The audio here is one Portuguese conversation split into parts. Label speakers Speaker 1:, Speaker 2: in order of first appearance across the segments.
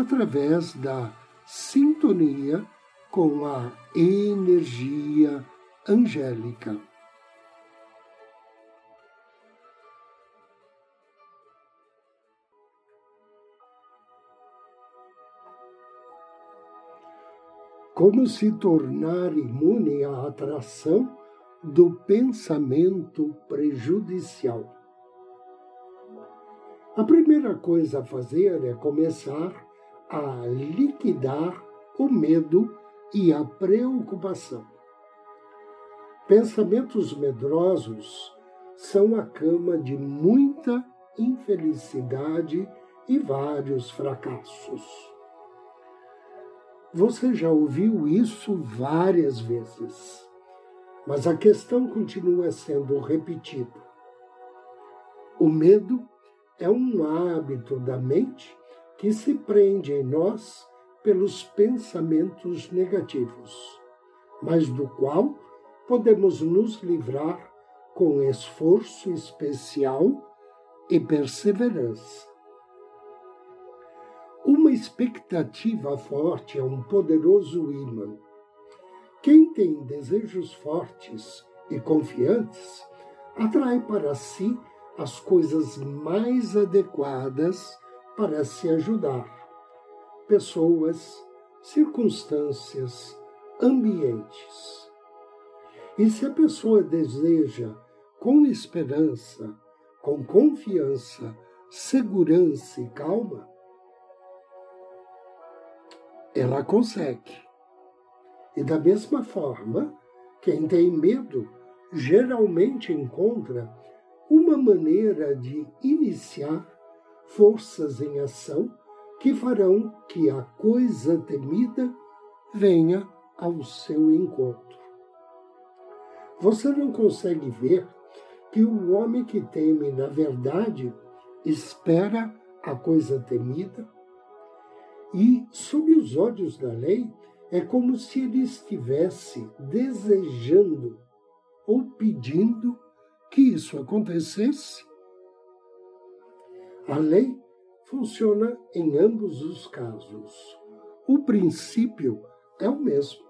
Speaker 1: através da sintonia com a energia angélica. Como se tornar imune à atração do pensamento prejudicial? A primeira coisa a fazer é começar a liquidar o medo e a preocupação. Pensamentos medrosos são a cama de muita infelicidade e vários fracassos. Você já ouviu isso várias vezes, mas a questão continua sendo repetida. O medo é um hábito da mente que se prende em nós pelos pensamentos negativos, mas do qual podemos nos livrar com esforço especial e perseverança. Uma expectativa forte é um poderoso imã. Quem tem desejos fortes e confiantes atrai para si as coisas mais adequadas para se ajudar. Pessoas, circunstâncias, ambientes. E se a pessoa deseja, com esperança, com confiança, segurança e calma, ela consegue. E da mesma forma, quem tem medo geralmente encontra uma maneira de iniciar forças em ação que farão que a coisa temida venha ao seu encontro. Você não consegue ver que o homem que teme, na verdade, espera a coisa temida? E, sob os olhos da lei, é como se ele estivesse desejando ou pedindo que isso acontecesse? A lei funciona em ambos os casos. O princípio é o mesmo.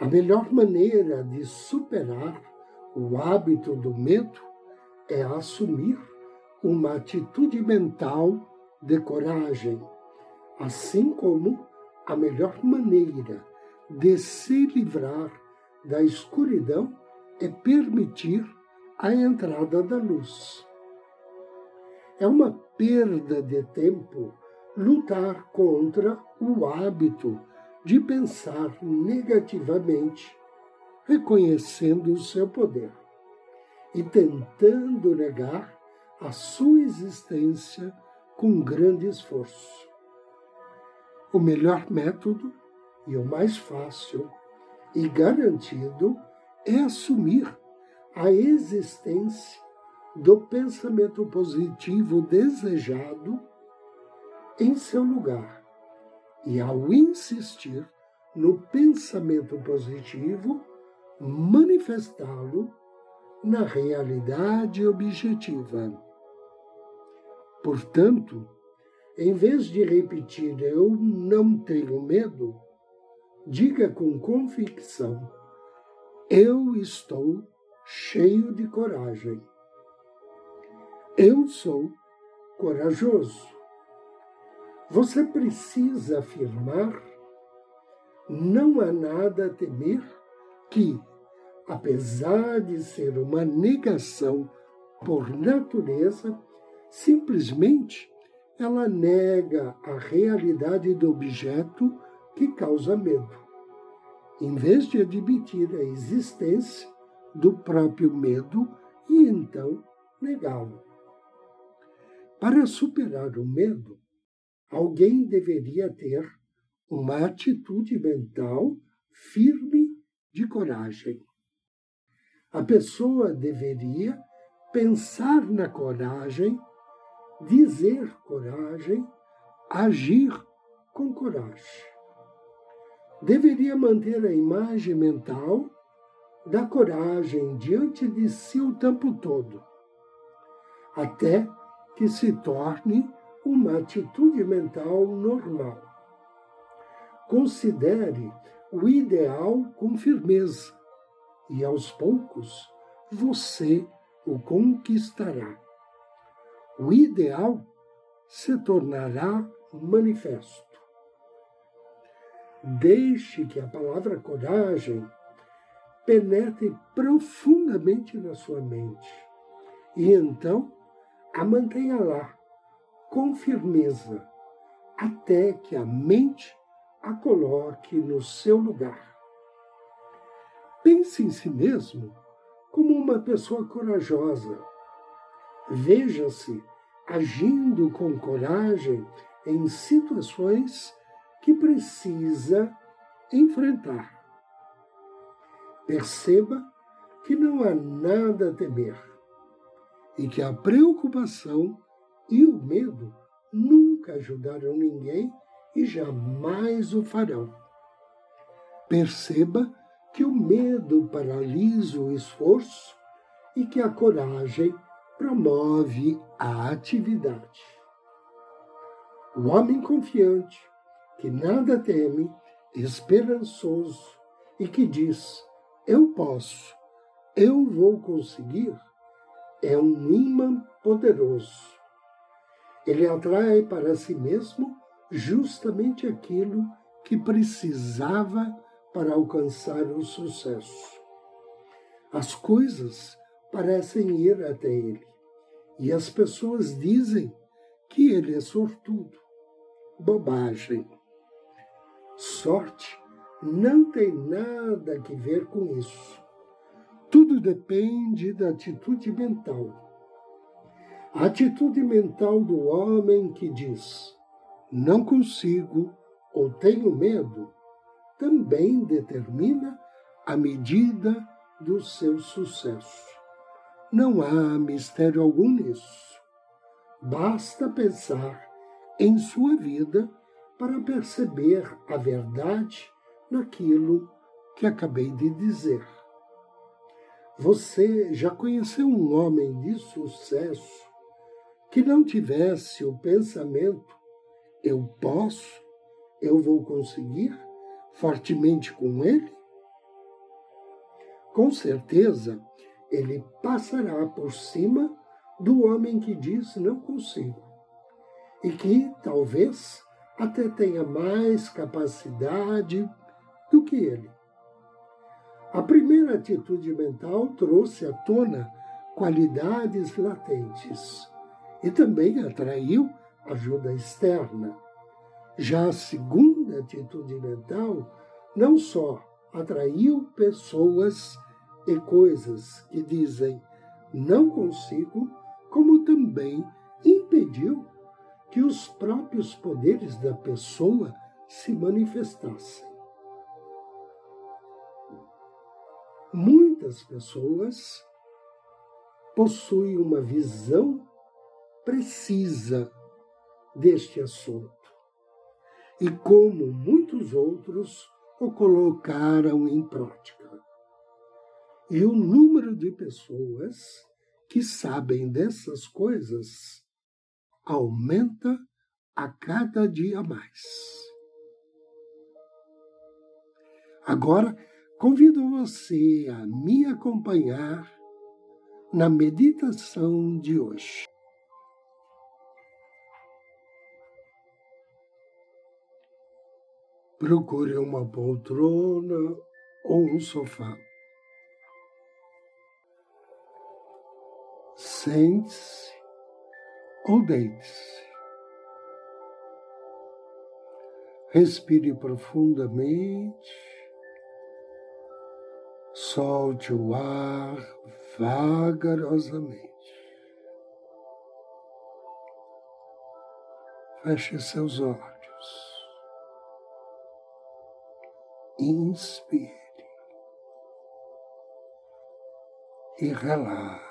Speaker 1: A melhor maneira de superar o hábito do medo é assumir uma atitude mental de coragem, assim como a melhor maneira de se livrar da escuridão é permitir a entrada da luz. É uma perda de tempo lutar contra o hábito de pensar negativamente, reconhecendo o seu poder e tentando negar a sua existência com grande esforço. O melhor método e o mais fácil e garantido é assumir a existência do pensamento positivo desejado em seu lugar. E ao insistir no pensamento positivo, manifestá-lo na realidade objetiva. Portanto, em vez de repetir eu não tenho medo, diga com convicção: eu estou cheio de coragem. Eu sou corajoso. Você precisa afirmar: não há nada a temer que, apesar de ser uma negação por natureza, simplesmente ela nega a realidade do objeto que causa medo, em vez de admitir a existência do próprio medo e então negá-lo. Para superar o medo, alguém deveria ter uma atitude mental firme de coragem. A pessoa deveria pensar na coragem, dizer coragem, agir com coragem. Deveria manter a imagem mental da coragem diante de si o tempo todo, até que se torne uma atitude mental normal. Considere o ideal com firmeza e aos poucos você o conquistará. O ideal se tornará manifesto. Deixe que a palavra coragem penetre profundamente na sua mente e então a mantenha lá, com firmeza, até que a mente a coloque no seu lugar. Pense em si mesmo como uma pessoa corajosa. Veja-se agindo com coragem em situações que precisa enfrentar. Perceba que não há nada a temer e que a preocupação e o medo nunca ajudaram ninguém e jamais o farão. Perceba que o medo paralisa o esforço e que a coragem promove a atividade. O homem confiante, que nada teme, esperançoso e que diz: Eu posso, eu vou conseguir, é um imã poderoso. Ele atrai para si mesmo justamente aquilo que precisava para alcançar o sucesso. As coisas parecem ir até ele e as pessoas dizem que ele é sortudo. Bobagem. Sorte não tem nada a ver com isso. Tudo depende da atitude mental. A atitude mental do homem que diz: não consigo ou tenho medo também determina a medida do seu sucesso. Não há mistério algum nisso. Basta pensar em sua vida para perceber a verdade naquilo que acabei de dizer. Você já conheceu um homem de sucesso que não tivesse o pensamento eu posso, eu vou conseguir? fortemente com ele? Com certeza, ele passará por cima do homem que diz não consigo e que talvez até tenha mais capacidade do que ele. A primeira atitude mental trouxe à tona qualidades latentes e também atraiu ajuda externa. Já a segunda atitude mental não só atraiu pessoas e coisas que dizem não consigo, como também impediu que os próprios poderes da pessoa se manifestassem. Muitas pessoas possuem uma visão precisa deste assunto e como muitos outros o colocaram em prática. E o número de pessoas que sabem dessas coisas aumenta a cada dia mais. Agora, convido você a me acompanhar na meditação de hoje. Procure uma poltrona ou um sofá. Sente-se ou deite-se. Respire profundamente. Solte o ar vagarosamente. Feche seus olhos. Inspire e relaxe.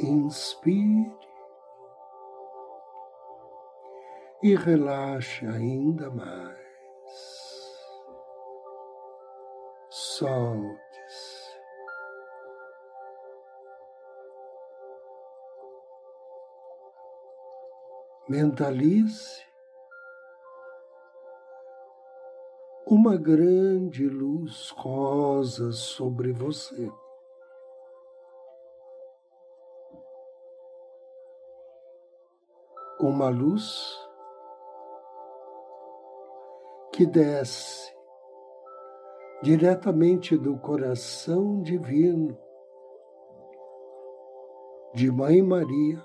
Speaker 1: Inspire e relaxe ainda mais. Solte-se. Mentalize uma grande luz rosa sobre você. Uma luz que desce diretamente do coração divino de Mãe Maria.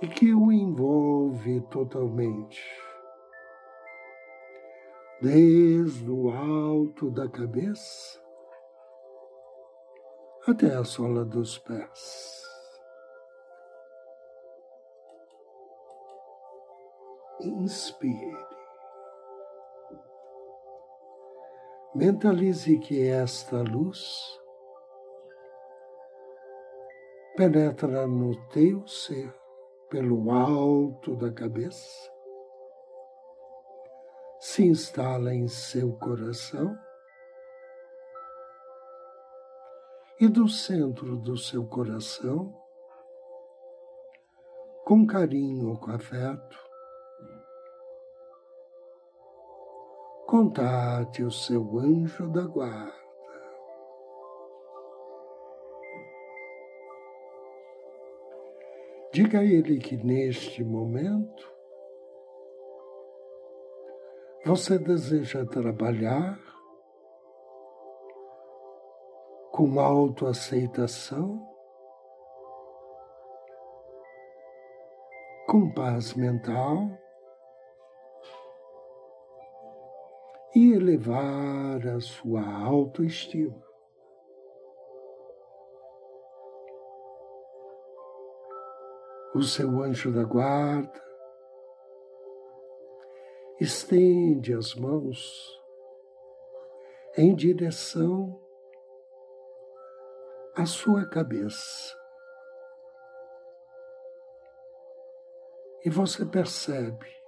Speaker 1: E que o envolve totalmente, desde o alto da cabeça até a sola dos pés. Inspire. Mentalize que esta luz penetra no teu ser pelo alto da cabeça, se instala em seu coração e do centro do seu coração, com carinho, com afeto, contate o seu anjo da guarda. Diga a ele que neste momento você deseja trabalhar com autoaceitação, com paz mental elevar a sua autoestima. O seu anjo da guarda estende as mãos em direção à sua cabeça. E você percebe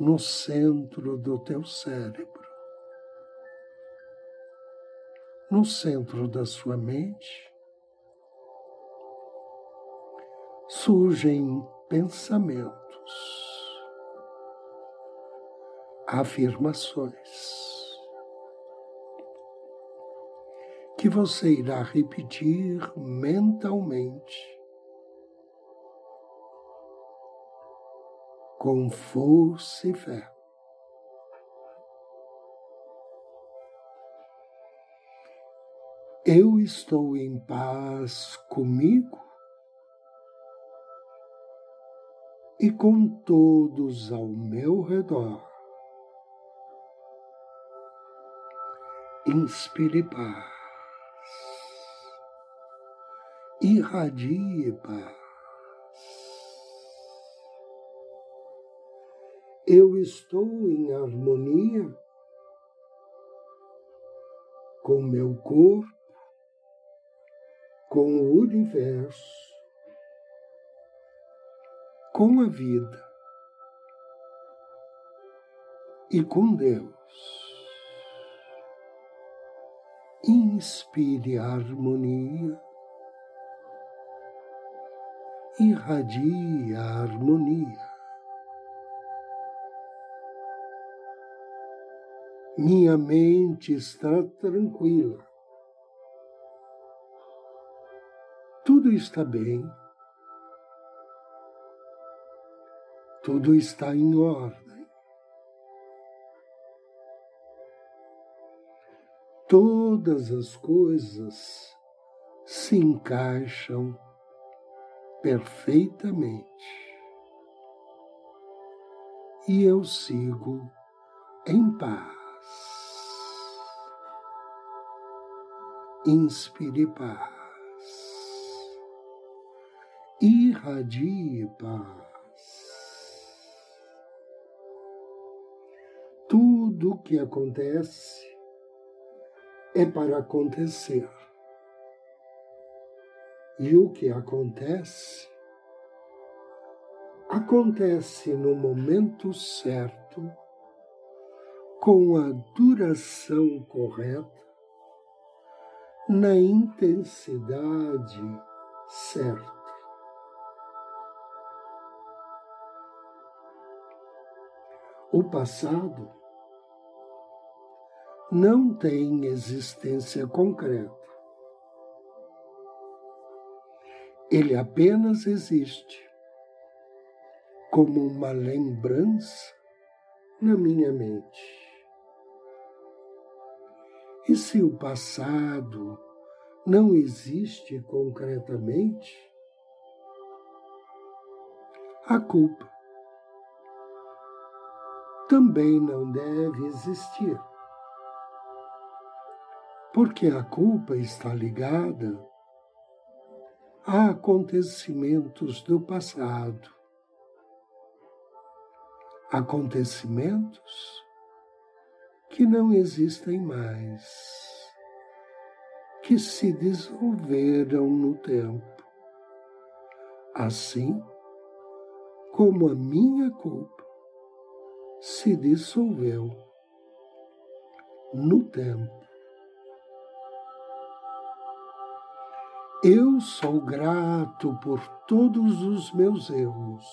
Speaker 1: no centro do teu cérebro, no centro da sua mente, surgem pensamentos, afirmações que você irá repetir mentalmente com força e fé. Eu estou em paz comigo e com todos ao meu redor. Inspire paz, irradie paz. Eu estou em harmonia com meu corpo, com o universo, com a vida e com Deus. Inspire a harmonia, irradie a harmonia. Minha mente está tranquila. Tudo está bem. Tudo está em ordem. Todas as coisas se encaixam perfeitamente. E eu sigo em paz. Inspire paz. Irradie paz. Tudo o que acontece é para acontecer. E o que acontece, acontece no momento certo, com a duração correta, na intensidade certa. O passado não tem existência concreta. Ele apenas existe como uma lembrança na minha mente. E se o passado não existe concretamente, a culpa também não deve existir. Porque a culpa está ligada a acontecimentos do passado. Acontecimentos que não existem mais, que se dissolveram no tempo. Assim como a minha culpa se dissolveu no tempo. Eu sou grato por todos os meus erros,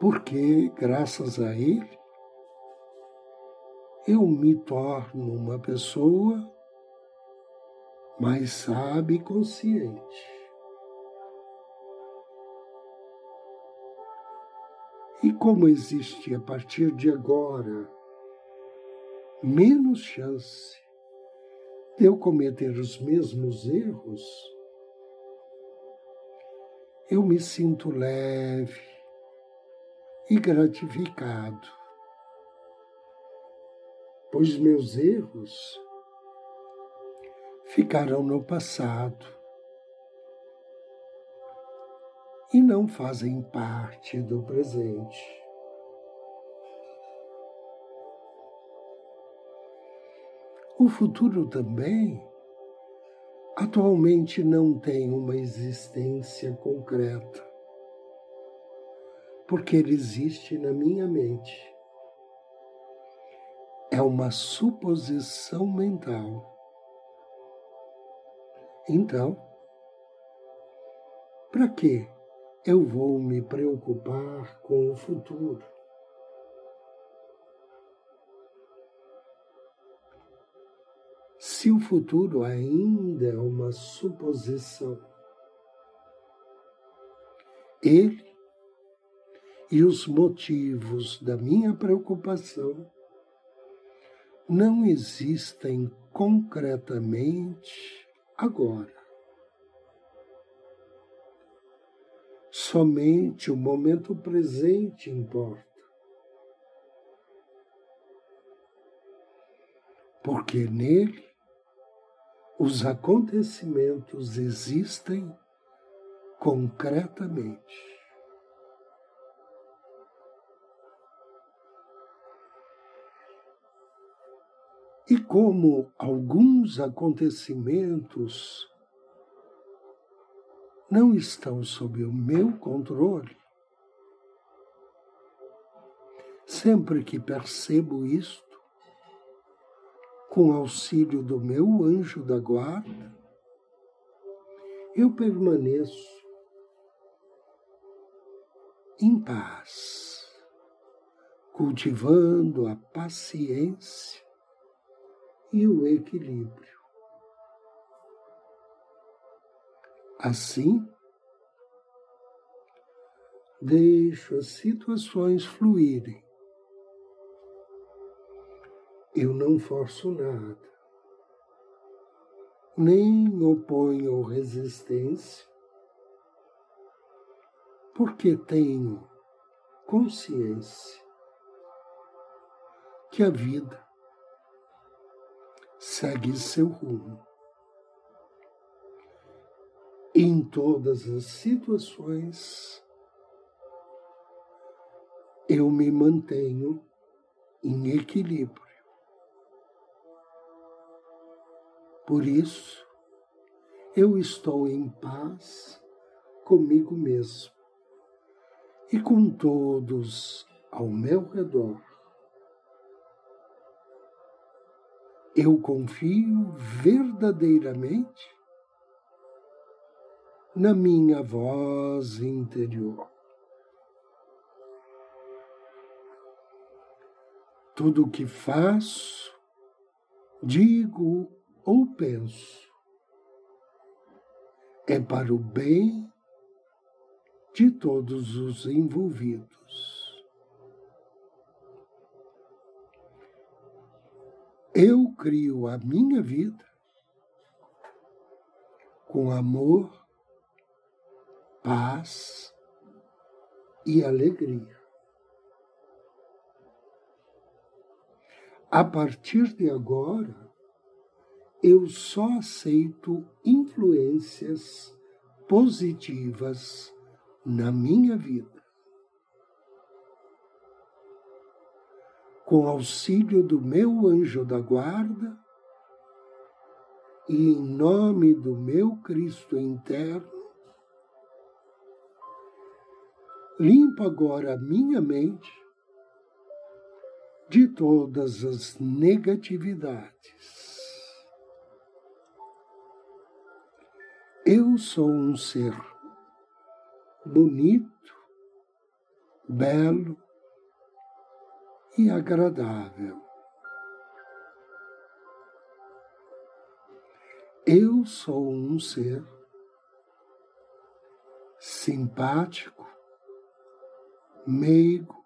Speaker 1: porque, graças a Ele, eu me torno uma pessoa mais sábia e consciente. E como existe a partir de agora menos chance de eu cometer os mesmos erros, eu me sinto leve e gratificado, pois meus erros ficarão no passado e não fazem parte do presente. O futuro também atualmente não tem uma existência concreta, porque ele existe na minha mente. É uma suposição mental. Então, para que eu vou me preocupar com o futuro? se o futuro ainda é uma suposição. Ele e os motivos da minha preocupação não existem concretamente agora. Somente o momento presente importa. Porque nele os acontecimentos existem concretamente. E como alguns acontecimentos não estão sob o meu controle, sempre que percebo isto, com auxílio do meu anjo da guarda, eu permaneço em paz, cultivando a paciência e o equilíbrio. Assim, deixo as situações fluírem eu não forço nada, nem oponho resistência, porque tenho consciência que a vida segue seu rumo. Em todas as situações, eu me mantenho em equilíbrio. Por isso, eu estou em paz comigo mesmo e com todos ao meu redor. Eu confio verdadeiramente na minha voz interior. Tudo o que faço, digo ou penso é para o bem de todos os envolvidos. Eu crio a minha vida com amor, paz e alegria. A partir de agora, eu só aceito influências positivas na minha vida. Com auxílio do meu anjo da guarda e em nome do meu Cristo interno, limpo agora a minha mente de todas as negatividades. Eu sou um ser bonito, belo e agradável. Eu sou um ser simpático, meigo,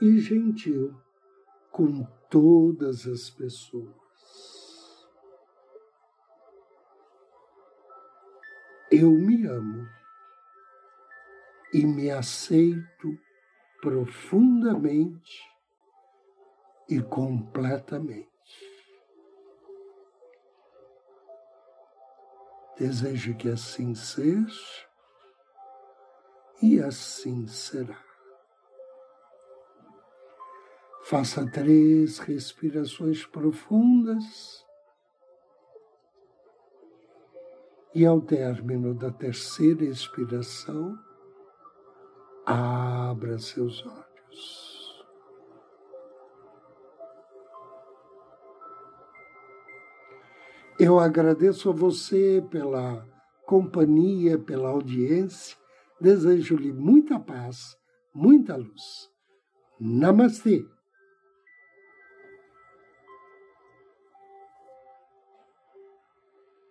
Speaker 1: e gentil com todas as pessoas. Eu me amo e me aceito profundamente e completamente. Desejo que assim seja e assim será. Faça três respirações profundas. E ao término da terceira expiração, abra seus olhos. Eu agradeço a você pela companhia, pela audiência. Desejo-lhe muita paz, muita luz. Namastê.